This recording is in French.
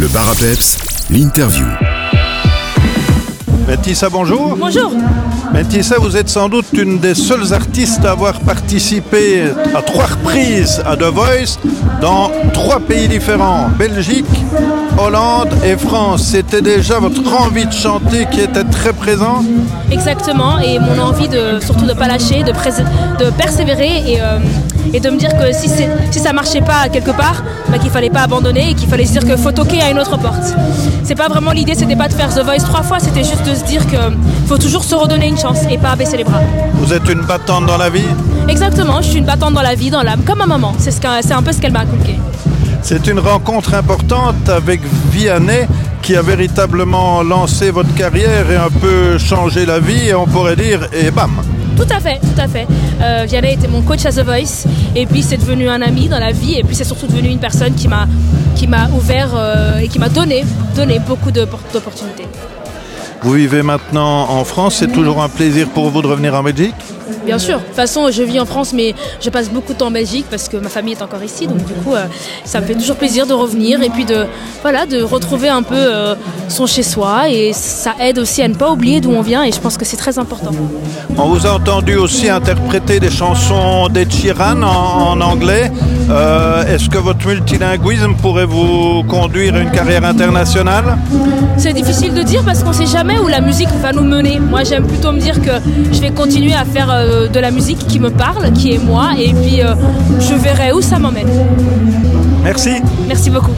Le bar à peps, l'interview. Métissa, bonjour. Bonjour. Métissa, vous êtes sans doute une des seules artistes à avoir participé à trois reprises à The Voice dans trois pays différents, Belgique, Hollande et France. C'était déjà votre envie de chanter qui était très présente Exactement, et mon envie de surtout de pas lâcher, de, persévérer et, euh, et de me dire que si, si ça marchait pas quelque part, bah, qu'il fallait pas abandonner et qu'il fallait se dire qu'il faut toquer à une autre porte. C'est pas vraiment l'idée, c'était pas de faire The Voice trois fois, c'était juste de se dire qu'il faut toujours se redonner une chance et pas baisser les bras. Vous êtes une battante dans la vie Exactement, je suis une battante dans la vie, dans l'âme, comme ma maman. C'est ce qu'a- c'est un peu ce qu'elle m'a inculqué. C'est une rencontre importante avec Vianney qui a véritablement lancé votre carrière et un peu changé la vie, et on pourrait dire, et bam Tout à fait, tout à fait. Euh, Vianney était mon coach à The Voice, et puis c'est devenu un ami dans la vie, et puis c'est surtout devenu une personne qui m'a qui m'a ouvert euh, et qui m'a donné, donné beaucoup d'opportunités. Vous vivez maintenant en France, c'est toujours un plaisir pour vous de revenir en Belgique? Bien sûr. De toute façon, je vis en France, mais je passe beaucoup de temps en Belgique parce que ma famille est encore ici. Donc du coup, euh, ça me fait toujours plaisir de revenir et puis de, retrouver un peu euh, son chez-soi. Et ça aide aussi à ne pas oublier d'où on vient. Et je pense que c'est très important. On vous a entendu aussi interpréter des chansons d'Ed Sheeran en, en anglais. Euh, Est-ce que votre multilinguisme pourrait vous conduire à une carrière internationale C'est difficile de dire parce qu'on sait jamais où la musique va nous mener. Moi, j'aime plutôt me dire que je vais continuer à faire euh, de la musique qui me parle, qui est moi. Et puis, euh, je verrai où ça m'emmène. Merci. Merci beaucoup.